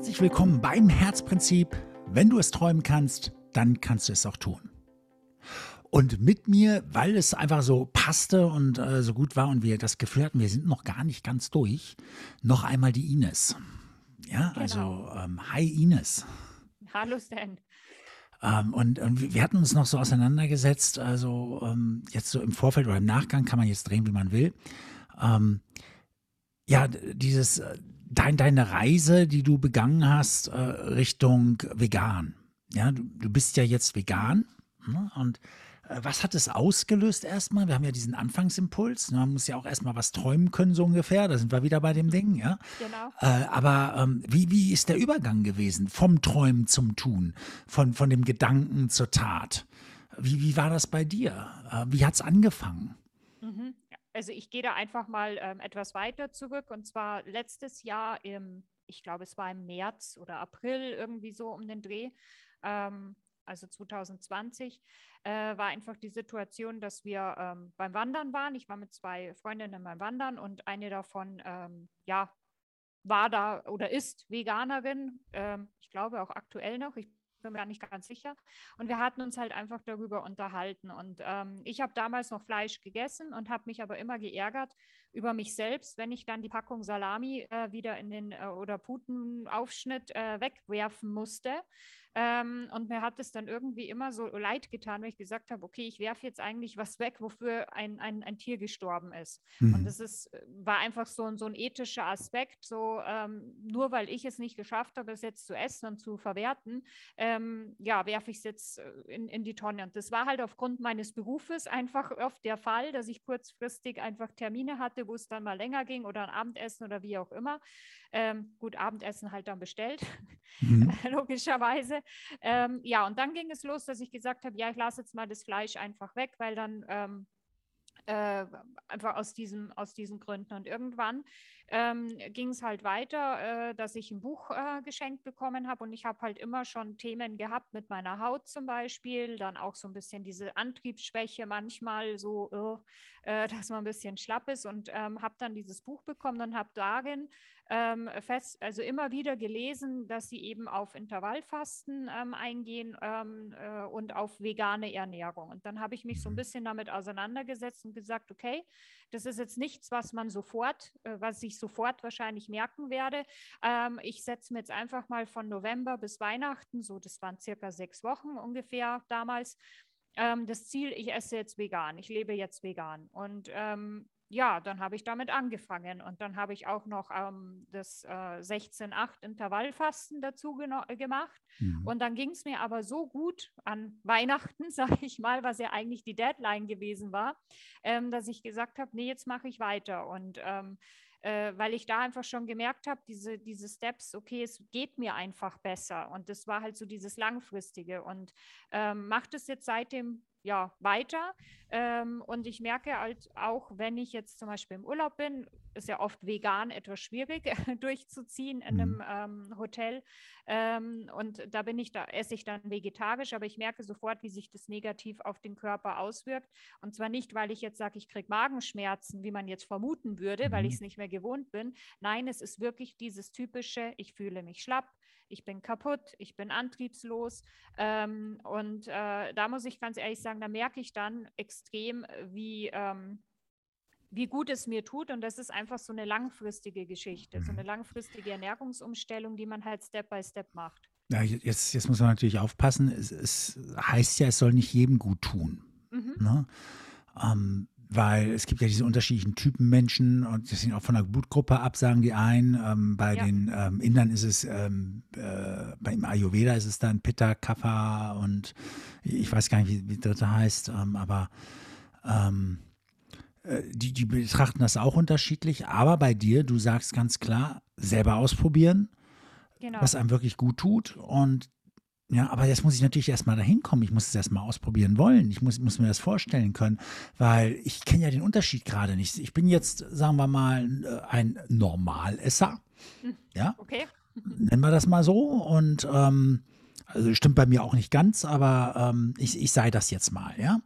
Herzlich willkommen beim Herzprinzip. Wenn du es träumen kannst, dann kannst du es auch tun. Und mit mir, weil es einfach so passte und äh, so gut war und wir das Gefühl hatten, wir sind noch gar nicht ganz durch, noch einmal die Ines. Ja, Genau. also ähm, hi Ines. Hallo Stan. Ähm, und, und wir hatten uns noch so auseinandergesetzt, also ähm, jetzt so im Vorfeld oder im Nachgang kann man jetzt drehen, wie man will. Ähm, ja, dieses, äh, dein, deine Reise, die du begangen hast, äh, Richtung vegan. Ja, du, du bist ja jetzt vegan. Ne? Und äh, was hat es ausgelöst erstmal? Wir haben ja diesen Anfangsimpuls. Ne? Man muss ja auch erstmal was träumen können, so ungefähr. Da sind wir wieder bei dem Ding, ja. Genau. Äh, aber ähm, wie, wie ist der Übergang gewesen vom Träumen zum Tun, von, von dem Gedanken zur Tat? Wie, wie war das bei dir? Äh, wie hat es angefangen? Mhm. Also ich gehe da einfach mal ähm, etwas weiter zurück und zwar letztes Jahr im, ich glaube es war im März oder April irgendwie so um den Dreh, ähm, also 2020, äh, war einfach die Situation, dass wir ähm, beim Wandern waren. Ich war mit zwei Freundinnen beim Wandern und eine davon, ähm, ja, war da oder ist Veganerin. Ähm, ich glaube auch aktuell noch. Ich bin mir gar nicht ganz sicher. Und wir hatten uns halt einfach darüber unterhalten. Und ähm, ich habe damals noch Fleisch gegessen und habe mich aber immer geärgert über mich selbst, wenn ich dann die Packung Salami äh, wieder in den äh, oder Putenaufschnitt äh, wegwerfen musste. Ähm, und mir hat es dann irgendwie immer so leid getan, wenn ich gesagt habe, okay, ich werfe jetzt eigentlich was weg, wofür ein, ein, ein Tier gestorben ist. Und Mhm. das ist, äh, war einfach so ein, so ein ethischer Aspekt, so ähm, nur weil ich es nicht geschafft habe, es jetzt zu essen und zu verwerten, ähm, ja, werfe ich es jetzt äh, in, in die Tonne. Und das war halt aufgrund meines Berufes einfach oft der Fall, dass ich kurzfristig einfach Termine hatte, wo es dann mal länger ging oder ein Abendessen oder wie auch immer. Ähm, gut, Abendessen halt dann bestellt, Mhm. logischerweise. Ähm, ja, und dann ging es los, dass ich gesagt habe, ja, ich lasse jetzt mal das Fleisch einfach weg, weil dann ähm, äh, einfach aus, diesem, aus diesen Gründen. Und irgendwann ähm, ging es halt weiter, äh, dass ich ein Buch äh, geschenkt bekommen habe und ich habe halt immer schon Themen gehabt mit meiner Haut zum Beispiel, dann auch so ein bisschen diese Antriebsschwäche manchmal so, äh, äh, dass man ein bisschen schlapp ist und ähm, habe dann dieses Buch bekommen und habe darin ähm, fest, also immer wieder gelesen, dass sie eben auf Intervallfasten ähm, eingehen ähm, äh, und auf vegane Ernährung. Und dann habe ich mich so ein bisschen damit auseinandergesetzt und gesagt, okay, das ist jetzt nichts, was man sofort, äh, was ich sofort wahrscheinlich merken werde. Ähm, ich setze mir jetzt einfach mal von November bis Weihnachten, so das waren circa sechs Wochen ungefähr damals, ähm, das Ziel, ich esse jetzt vegan, ich lebe jetzt vegan. Und ähm, ja, dann habe ich damit angefangen und dann habe ich auch noch ähm, das äh, 16-8 Intervallfasten dazu äh, gemacht. Mhm. Und dann ging es mir aber so gut an Weihnachten, sage ich mal, was ja eigentlich die Deadline gewesen war, ähm, dass ich gesagt habe, nee, jetzt mache ich weiter. Und ähm, äh, weil ich da einfach schon gemerkt habe, diese, diese Steps, okay, es geht mir einfach besser. Und das war halt so dieses Langfristige. Und ähm, macht es jetzt seitdem ja weiter. Ähm, und ich merke halt auch, wenn ich jetzt zum Beispiel im Urlaub bin, ist ja oft vegan etwas schwierig durchzuziehen in Mhm. einem ähm, Hotel. Ähm, und da bin ich, da esse ich dann vegetarisch, aber ich merke sofort, wie sich das negativ auf den Körper auswirkt. Und zwar nicht, weil ich jetzt sage, ich kriege Magenschmerzen, wie man jetzt vermuten würde, weil ich Mhm. es nicht mehr gewohnt bin. Nein, es ist wirklich dieses typische, ich fühle mich schlapp, ich bin kaputt, ich bin antriebslos. Ähm, und äh, da muss ich ganz ehrlich sagen, da merke ich dann extrem, wie, ähm, wie gut es mir tut. Und das ist einfach so eine langfristige Geschichte, so Mhm. eine langfristige Ernährungsumstellung, die man halt Step by Step macht. Ja, jetzt, jetzt muss man natürlich aufpassen. Es, es heißt ja, es soll nicht jedem gut tun. Mhm. Ne? Ähm, weil es gibt ja diese unterschiedlichen Typen Menschen und das hängt auch von der Blutgruppe ab, sagen die einen. Ähm, bei Ja. den ähm, Indern ist es, ähm, äh, beim Ayurveda ist es dann Pitta, Kapha und ich weiß gar nicht, wie, wie das dritte heißt, ähm, aber ähm, äh, die, die betrachten das auch unterschiedlich. Aber bei dir, du sagst ganz klar, selber ausprobieren, Genau. was einem wirklich gut tut und ja, aber jetzt muss ich natürlich erstmal dahin kommen. Ich muss es erstmal ausprobieren wollen. Ich muss, muss mir das vorstellen können, weil ich kenne ja den Unterschied gerade nicht. Ich bin jetzt, sagen wir mal, äh, ein Normalesser. Hm. Ja, Okay. nennen wir das mal so. Und ähm, also stimmt bei mir auch nicht ganz, aber ähm, ich, ich sei das jetzt mal, ja.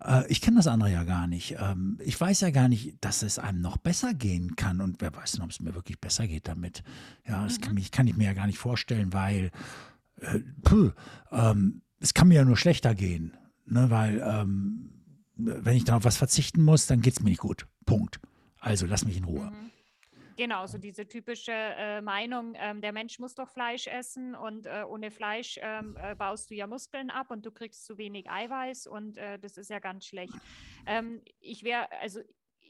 Äh, ich kenne das andere ja gar nicht. Ähm, ich weiß ja gar nicht, dass es einem noch besser gehen kann. Und wer weiß denn, ob es mir wirklich besser geht damit. Ja, das mhm. kann, mich, kann ich mir ja gar nicht vorstellen, weil äh, puh, ähm, es kann mir ja nur schlechter gehen. Ne, weil ähm, wenn ich da auf was verzichten muss, dann geht es mir nicht gut. Punkt. Also lass mich in Ruhe. Mhm. Genau, so diese typische äh, Meinung, ähm, der Mensch muss doch Fleisch essen und äh, ohne Fleisch ähm, äh, baust du ja Muskeln ab und du kriegst zu wenig Eiweiß und äh, das ist ja ganz schlecht. Ähm, ich wäre, also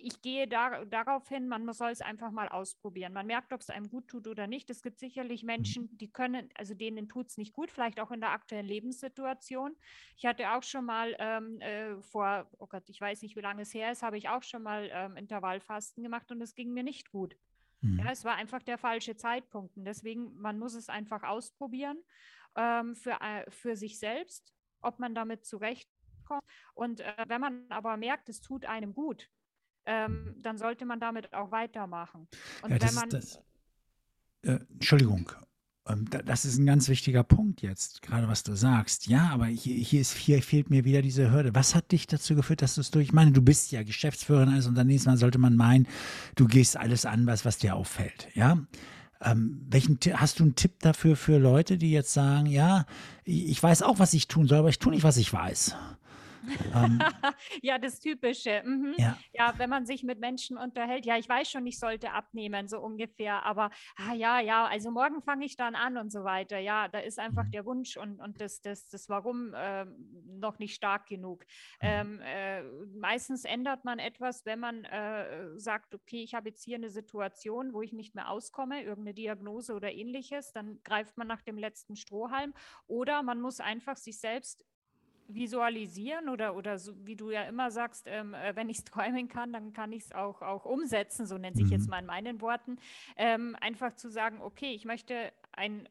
ich gehe da, darauf hin, man soll es einfach mal ausprobieren. Man merkt, ob es einem gut tut oder nicht. Es gibt sicherlich mhm. Menschen, die können, also denen tut es nicht gut, vielleicht auch in der aktuellen Lebenssituation. Ich hatte auch schon mal ähm, äh, vor, oh Gott, ich weiß nicht, wie lange es her ist, habe ich auch schon mal ähm, Intervallfasten gemacht und es ging mir nicht gut. Mhm. Ja, es war einfach der falsche Zeitpunkt. Und deswegen, man muss es einfach ausprobieren ähm, für, äh, für sich selbst, ob man damit zurechtkommt. Und äh, wenn man aber merkt, es tut einem gut, ähm, dann sollte man damit auch weitermachen. Und ja, wenn man. Das, äh, Entschuldigung, ähm, das ist ein ganz wichtiger Punkt jetzt, gerade was du sagst. Ja, aber hier, hier, ist, hier fehlt mir wieder diese Hürde. Was hat dich dazu geführt, dass du es durch? Ich meine, du bist ja Geschäftsführerin eines Unternehmens, man sollte man meinen, du gehst alles an, was, was dir auffällt. Ja. Ähm, welchen, hast du einen Tipp dafür für Leute, die jetzt sagen, ja, ich weiß auch, was ich tun soll, aber ich tue nicht, was ich weiß? Ähm, ja, das Typische. Mhm. Ja. ja, wenn man sich mit Menschen unterhält, ja, ich weiß schon, ich sollte abnehmen, so ungefähr, aber ah, ja, ja, also morgen fange ich dann an und so weiter. Ja, da ist einfach mhm. der Wunsch und, und das, das, das Warum äh, noch nicht stark genug. Mhm. Ähm, äh, meistens ändert man etwas, wenn man äh, sagt, okay, ich habe jetzt hier eine Situation, wo ich nicht mehr auskomme, irgendeine Diagnose oder ähnliches, dann greift man nach dem letzten Strohhalm oder man muss einfach sich selbst visualisieren oder, oder so, wie du ja immer sagst, ähm, äh, wenn ich es träumen kann, dann kann ich es auch, auch umsetzen, so nennt sich mhm. jetzt mal in meinen Worten. Ähm, einfach zu sagen, okay, ich möchte ein,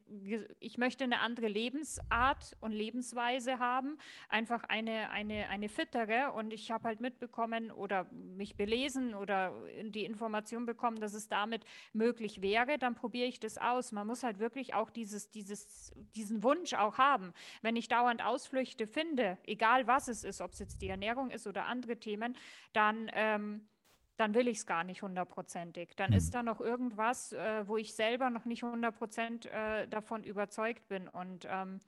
ich möchte eine andere Lebensart und Lebensweise haben, einfach eine, eine, eine fittere. Und ich habe halt mitbekommen oder mich belesen oder die Information bekommen, dass es damit möglich wäre, dann probiere ich das aus. Man muss halt wirklich auch dieses, dieses, diesen Wunsch auch haben. Wenn ich dauernd Ausflüchte finde, egal was es ist, ob es jetzt die Ernährung ist oder andere Themen, dann ähm, dann will ich es gar nicht hundertprozentig. Dann mhm. ist da noch irgendwas, äh, wo ich selber noch nicht hundertprozentig äh, davon überzeugt bin. Und ähm,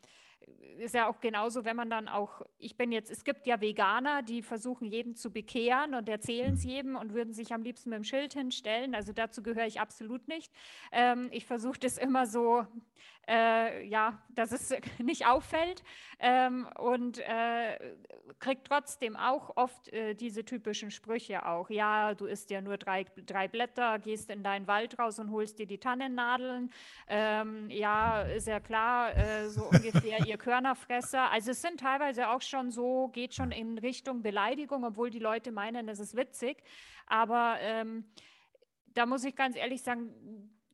ist ja auch genauso, wenn man dann auch, ich bin jetzt, es gibt ja Veganer, die versuchen, jeden zu bekehren und erzählen es mhm. jedem und würden sich am liebsten mit dem Schild hinstellen. Also dazu gehöre ich absolut nicht. Ähm, ich versuche das immer so äh, ja, dass es nicht auffällt ähm, und äh, kriegt trotzdem auch oft äh, diese typischen Sprüche auch. Ja, du isst ja nur drei, drei Blätter, gehst in deinen Wald raus und holst dir die Tannennadeln. Ähm, ja, ist ja klar, äh, so ungefähr ihr Körnerfresser. Also es sind teilweise auch schon so, geht schon in Richtung Beleidigung, obwohl die Leute meinen, es ist witzig. Aber ähm, da muss ich ganz ehrlich sagen,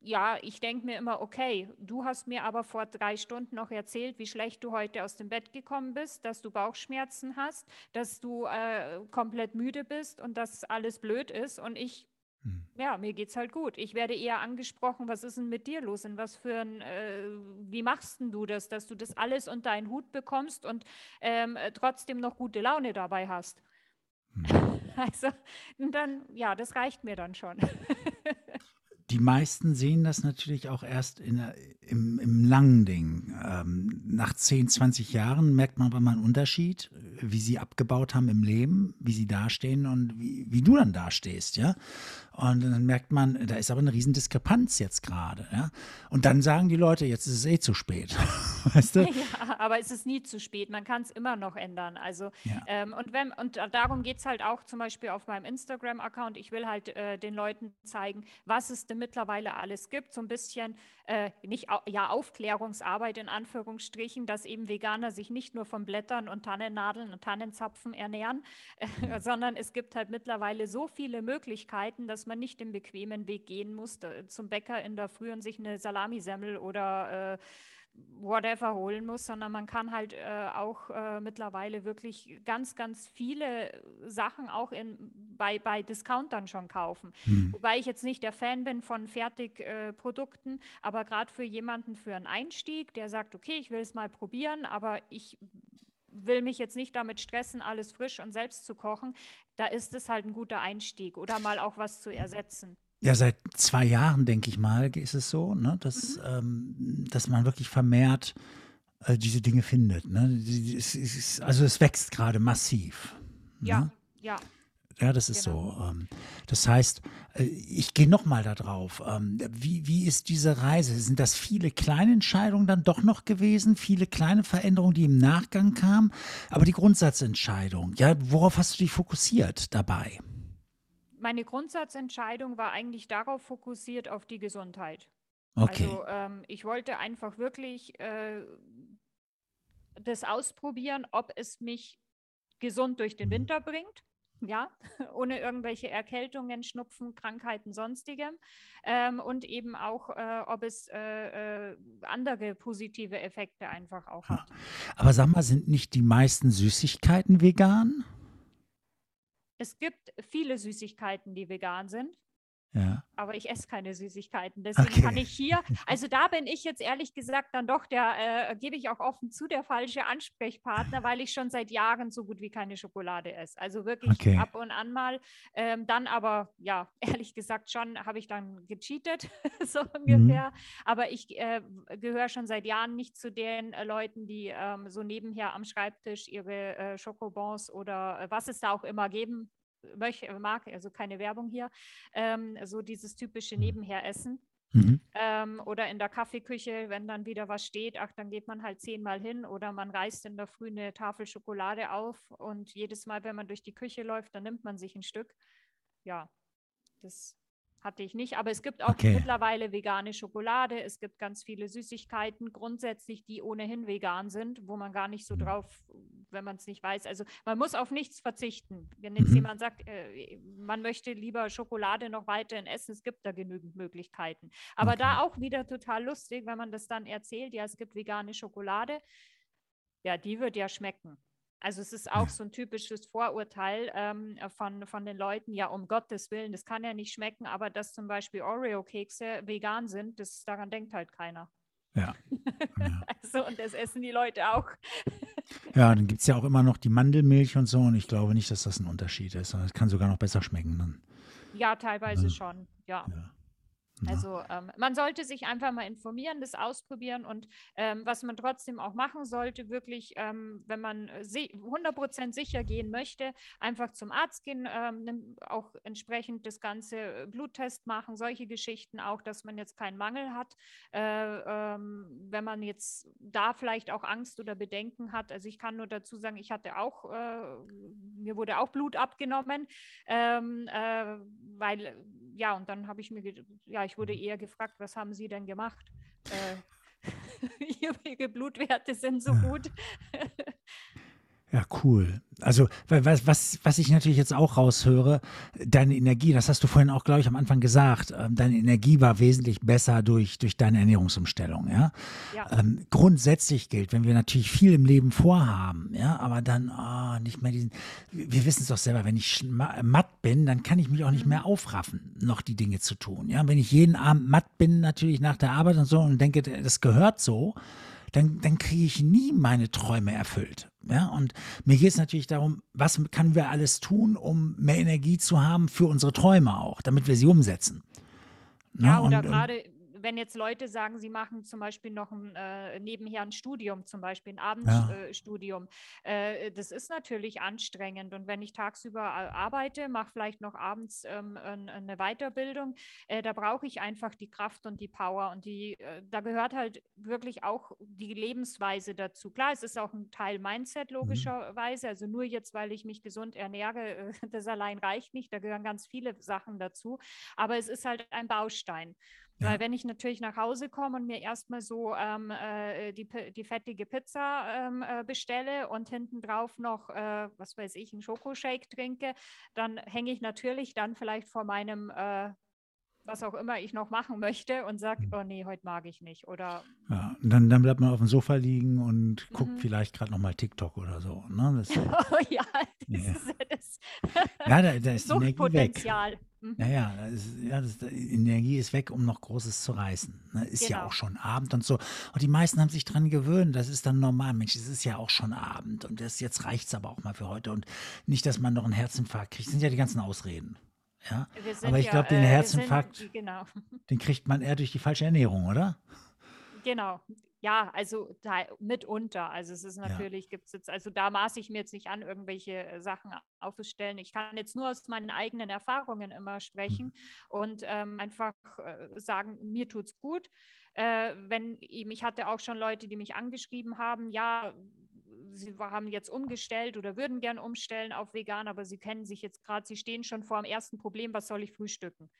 ja, ich denke mir immer, okay, du hast mir aber vor drei Stunden noch erzählt, wie schlecht du heute aus dem Bett gekommen bist, dass du Bauchschmerzen hast, dass du äh, komplett müde bist und dass alles blöd ist. Und ich, hm. ja, mir geht's halt gut. Ich werde eher angesprochen, was ist denn mit dir los? Und was für ein, äh, wie machst denn du das, dass du das alles unter einen Hut bekommst und ähm, trotzdem noch gute Laune dabei hast? Hm. Also, dann, ja, das reicht mir dann schon. Die meisten sehen das natürlich auch erst in, im, im langen Ding. Ähm, nach 10, 20 Jahren merkt man aber mal einen Unterschied, wie sie abgebaut haben im Leben, wie sie dastehen und wie, wie du dann dastehst, ja. Und dann merkt man, da ist aber eine riesen Diskrepanz jetzt gerade. Ja? Und dann sagen die Leute, jetzt ist es eh zu spät. weißt du? Ja, aber es ist nie zu spät. Man kann es immer noch ändern. Also, ja. ähm, und, wenn, und darum geht es halt auch zum Beispiel auf meinem Instagram-Account. Ich will halt äh, den Leuten zeigen, was es denn mittlerweile alles gibt. So ein bisschen, äh, nicht ja, Aufklärungsarbeit in Anführungsstrichen, dass eben Veganer sich nicht nur von Blättern und Tannennadeln und Tannenzapfen ernähren, äh, sondern es gibt halt mittlerweile so viele Möglichkeiten, dass man nicht den bequemen Weg gehen muss, zum Bäcker in der Früh und sich eine Salamisemmel oder äh, whatever holen muss, sondern man kann halt äh, auch äh, mittlerweile wirklich ganz, ganz viele Sachen auch in, bei, bei Discountern schon kaufen. Hm. Wobei ich jetzt nicht der Fan bin von Fertigprodukten, äh, aber gerade für jemanden für einen Einstieg, der sagt, okay, ich will es mal probieren, aber ich will mich jetzt nicht damit stressen, alles frisch und selbst zu kochen, da ist es halt ein guter Einstieg oder mal auch was zu ersetzen. Ja, seit zwei Jahren, denke ich mal, ist es so, ne, dass, mhm. ähm, dass man wirklich vermehrt äh, diese Dinge findet. Ne? also es wächst gerade massiv. Ja, ne? ja. Ja, das ist genau. so. Ähm, das heißt, äh, ich gehe nochmal da drauf. Ähm, wie, wie ist diese Reise? Sind das viele kleine Entscheidungen dann doch noch gewesen? Viele kleine Veränderungen, die im Nachgang kamen? Aber die Grundsatzentscheidung, ja, worauf hast du dich fokussiert dabei? Meine Grundsatzentscheidung war eigentlich darauf fokussiert, auf die Gesundheit. Okay. Also ähm, ich wollte einfach wirklich äh, das ausprobieren, ob es mich gesund durch den mhm. Winter bringt ja, ohne irgendwelche Erkältungen, Schnupfen, Krankheiten, sonstigem. Ähm, und eben auch, äh, ob es äh, äh, andere positive Effekte einfach auch hat. Aber sag mal, sind nicht die meisten Süßigkeiten vegan? Es gibt viele Süßigkeiten, die vegan sind. Ja. Aber ich esse keine Süßigkeiten. Deswegen okay. kann ich hier, also da bin ich jetzt ehrlich gesagt dann doch der, äh, gebe ich auch offen zu, der falsche Ansprechpartner, weil ich schon seit Jahren so gut wie keine Schokolade esse. Also wirklich okay. ab und an mal. Ähm, dann aber, ja, ehrlich gesagt schon, habe ich dann gecheatet, so mhm. ungefähr. Mhm. Aber ich äh, gehöre schon seit Jahren nicht zu den äh, Leuten, die ähm, so nebenher am Schreibtisch ihre äh, Schokobons oder äh, was es da auch immer geben möchte, mag, also keine Werbung hier, ähm, so dieses typische mhm. Nebenheressen. Mhm. Ähm, oder in der Kaffeeküche, wenn dann wieder was steht, ach, dann geht man halt zehnmal hin oder man reißt in der Früh eine Tafel Schokolade auf und jedes Mal, wenn man durch die Küche läuft, dann nimmt man sich ein Stück. Ja, das hatte ich nicht. Aber es gibt auch okay. mittlerweile vegane Schokolade. Es gibt ganz viele Süßigkeiten, grundsätzlich, die ohnehin vegan sind, wo man gar nicht so mhm. drauf, wenn man es nicht weiß. Also man muss auf nichts verzichten. Wenn jetzt mhm. jemand sagt, äh, man möchte lieber Schokolade noch weiterhin essen, es gibt da genügend Möglichkeiten. Aber okay. da auch wieder total lustig, wenn man das dann erzählt, ja, es gibt vegane Schokolade. Ja, die wird ja schmecken. Also es ist auch so ein typisches Vorurteil ähm, von, von den Leuten, ja, um Gottes Willen, das kann ja nicht schmecken, aber dass zum Beispiel Oreo-Kekse vegan sind, das, daran denkt halt keiner. Ja. ja. also, und das essen die Leute auch. ja, dann gibt es ja auch immer noch die Mandelmilch und so und ich glaube nicht, dass das ein Unterschied ist. Es kann sogar noch besser schmecken dann. Ja, teilweise ja. schon, ja. ja. Also ähm, man sollte sich einfach mal informieren, das ausprobieren und ähm, was man trotzdem auch machen sollte, wirklich, ähm, wenn man 100% sicher gehen möchte, einfach zum Arzt gehen, ähm, auch entsprechend das ganze äh, Bluttest machen, solche Geschichten auch, dass man jetzt keinen Mangel hat. Äh, ähm, wenn man jetzt da vielleicht auch Angst oder Bedenken hat, also ich kann nur dazu sagen, ich hatte auch, äh, mir wurde auch Blut abgenommen, ähm, äh, weil ja, und dann habe ich mir, ja, ich wurde mhm. eher gefragt, was haben Sie denn gemacht? Äh, Ihre Blutwerte sind so gut. Ja, cool. Also, was, was, was ich natürlich jetzt auch raushöre, deine Energie, das hast du vorhin auch, glaube ich, am Anfang gesagt, ähm, deine Energie war wesentlich besser durch, durch deine Ernährungsumstellung, ja. ja. Ähm, grundsätzlich gilt, wenn wir natürlich viel im Leben vorhaben, ja, aber dann oh, nicht mehr diesen, wir wissen es doch selber, wenn ich matt bin, dann kann ich mich auch nicht mehr mhm. aufraffen, noch die Dinge zu tun, ja. Wenn ich jeden Abend matt bin, natürlich nach der Arbeit und so und denke, das gehört so, dann, dann kriege ich nie meine Träume erfüllt. Ja, und mir geht es natürlich darum, was können wir alles tun, um mehr Energie zu haben für unsere Träume auch, damit wir sie umsetzen. Ja, ne? oder ähm, gerade wenn jetzt Leute sagen, sie machen zum Beispiel noch ein, äh, nebenher ein Studium, zum Beispiel ein Abendstudium, ja. äh, das ist natürlich anstrengend. Und wenn ich tagsüber arbeite, mache vielleicht noch abends ähm, eine Weiterbildung, äh, da brauche ich einfach die Kraft und die Power. Und die, äh, da gehört halt wirklich auch die Lebensweise dazu. Klar, es ist auch ein Teil Mindset mhm. logischerweise. Also nur jetzt, weil ich mich gesund ernähre, äh, das allein reicht nicht. Da gehören ganz viele Sachen dazu. Aber es ist halt ein Baustein. Ja. Weil wenn ich natürlich nach Hause komme und mir erstmal so ähm, äh, die, die fettige Pizza ähm, äh, bestelle und hinten drauf noch, äh, was weiß ich, einen Schokoshake trinke, dann hänge ich natürlich dann vielleicht vor meinem äh, was auch immer ich noch machen möchte und sage, hm. oh nee, heute mag ich nicht. Oder ja, dann, dann bleibt man auf dem Sofa liegen und guckt mhm. vielleicht gerade nochmal TikTok oder so. Ne? oh, ja, Ja, Das ja. ist ja das Ja, da, da ist Energie weg. Mhm. Ja, ja, ist, ja das, Energie ist weg, um noch Großes zu reißen. Ne? Ist ja Genau. auch schon Abend und so. Und die meisten haben sich dran gewöhnt. Das ist dann normal. Mensch, es ist ja auch schon Abend. Und das, jetzt reicht es aber auch mal für heute. Und nicht, dass man noch einen Herzinfarkt kriegt. Das sind ja die ganzen Ausreden. Ja? Aber ich ja, glaube, den äh, Herzinfarkt, Sind, genau. den kriegt man eher durch die falsche Ernährung, oder? Genau. Ja, also da, mitunter. Also es ist Ja. natürlich, gibt es jetzt, also da maße ich mir jetzt nicht an, irgendwelche äh, Sachen aufzustellen. Ich kann jetzt nur aus meinen eigenen Erfahrungen immer Mhm. sprechen und ähm, einfach äh, sagen, mir tut's gut. Äh, wenn eben, ich hatte auch schon Leute, die mich angeschrieben haben, ja, sie haben jetzt umgestellt oder würden gern umstellen auf vegan, aber sie kennen sich jetzt gerade, sie stehen schon vor dem ersten Problem, was soll ich frühstücken?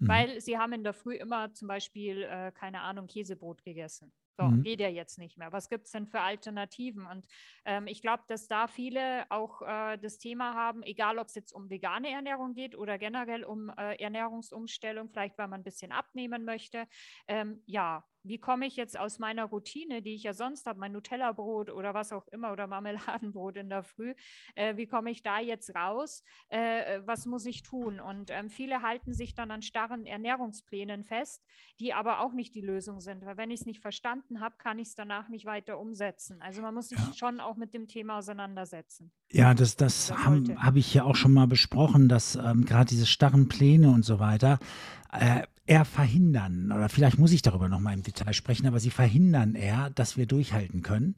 Mhm. Weil sie haben in der Früh immer zum Beispiel, äh, keine Ahnung, Käsebrot gegessen. So, Mhm. geht ja jetzt nicht mehr. Was gibt es denn für Alternativen? Und ähm, ich glaube, dass da viele auch äh, das Thema haben, egal ob es jetzt um vegane Ernährung geht oder generell um äh, Ernährungsumstellung, vielleicht weil man ein bisschen abnehmen möchte. Ähm, ja, wie komme ich jetzt aus meiner Routine, die ich ja sonst habe, mein Nutella-Brot oder was auch immer oder Marmeladenbrot in der Früh, äh, wie komme ich da jetzt raus? Äh, was muss ich tun? Und ähm, viele halten sich dann an starren Ernährungsplänen fest, die aber auch nicht die Lösung sind, weil wenn ich es nicht verstanden habe, kann ich es danach nicht weiter umsetzen. Also man muss sich Ja. schon auch mit dem Thema auseinandersetzen. Ja, das, das habe hab ich ja auch schon mal besprochen, dass ähm, gerade diese starren Pläne und so weiter äh, eher verhindern, oder vielleicht muss ich darüber nochmal im Detail sprechen, aber sie verhindern eher, dass wir durchhalten können,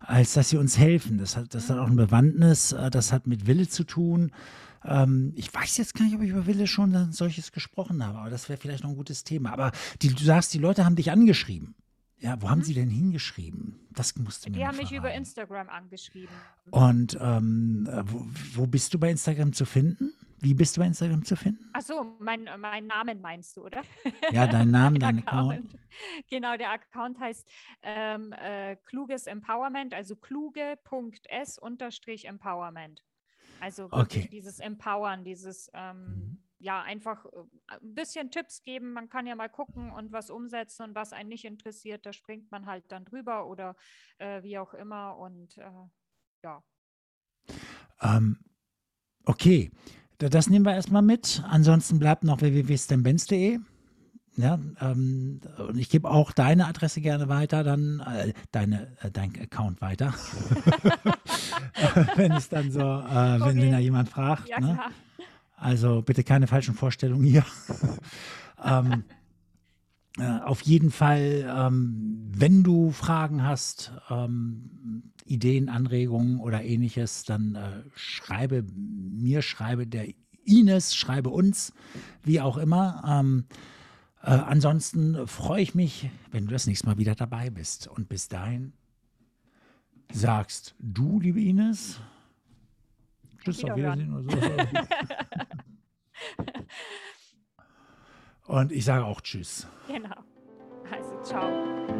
als dass sie uns helfen. Das hat, das hat auch eine Bewandtnis, äh, das hat mit Wille zu tun. Ähm, ich weiß jetzt gar nicht, ob ich über Wille schon ein solches gesprochen habe, aber das wäre vielleicht noch ein gutes Thema. Aber die, du sagst, die Leute haben dich angeschrieben. Ja, wo haben Mhm. sie denn hingeschrieben? Das musst du mir Die noch haben mich über. Instagram angeschrieben. Und ähm, äh, wo, wo bist du bei Instagram zu finden? Wie bist du bei Instagram zu finden? Ach so, mein, äh, mein Namen meinst du, oder? Ja, dein Name, dein Account. Genau, der Account heißt ähm, äh, Kluges Empowerment, also kluge.s-empowerment. Also Okay. dieses Empowern, dieses ähm, Mhm. ja einfach äh, ein bisschen Tipps geben. Man kann ja mal gucken und was umsetzen und was einen nicht interessiert, da springt man halt dann drüber oder äh, wie auch immer. Und äh, ja, Ähm, okay, das nehmen wir erstmal mit. Ansonsten bleibt noch www.stembenz.de. Ja, ähm, und ich gebe auch deine Adresse gerne weiter, dann äh, deine, äh, dein Account weiter. wenn es dann so, äh, wenn, wenn Okay. da jemand fragt. ja ne? Also bitte keine falschen Vorstellungen hier. ähm, äh, auf jeden Fall, ähm, wenn du Fragen hast, ähm, Ideen, Anregungen oder ähnliches, dann äh, schreibe mir, schreibe der Ines, schreibe uns, wie auch immer. Ähm, äh, ansonsten freue ich mich, wenn du das nächste Mal wieder dabei bist. Und bis dahin sagst du, liebe Ines, Tschüss, auf. Wiedersehen oder so. Und ich sage auch Tschüss. Genau. Also ciao.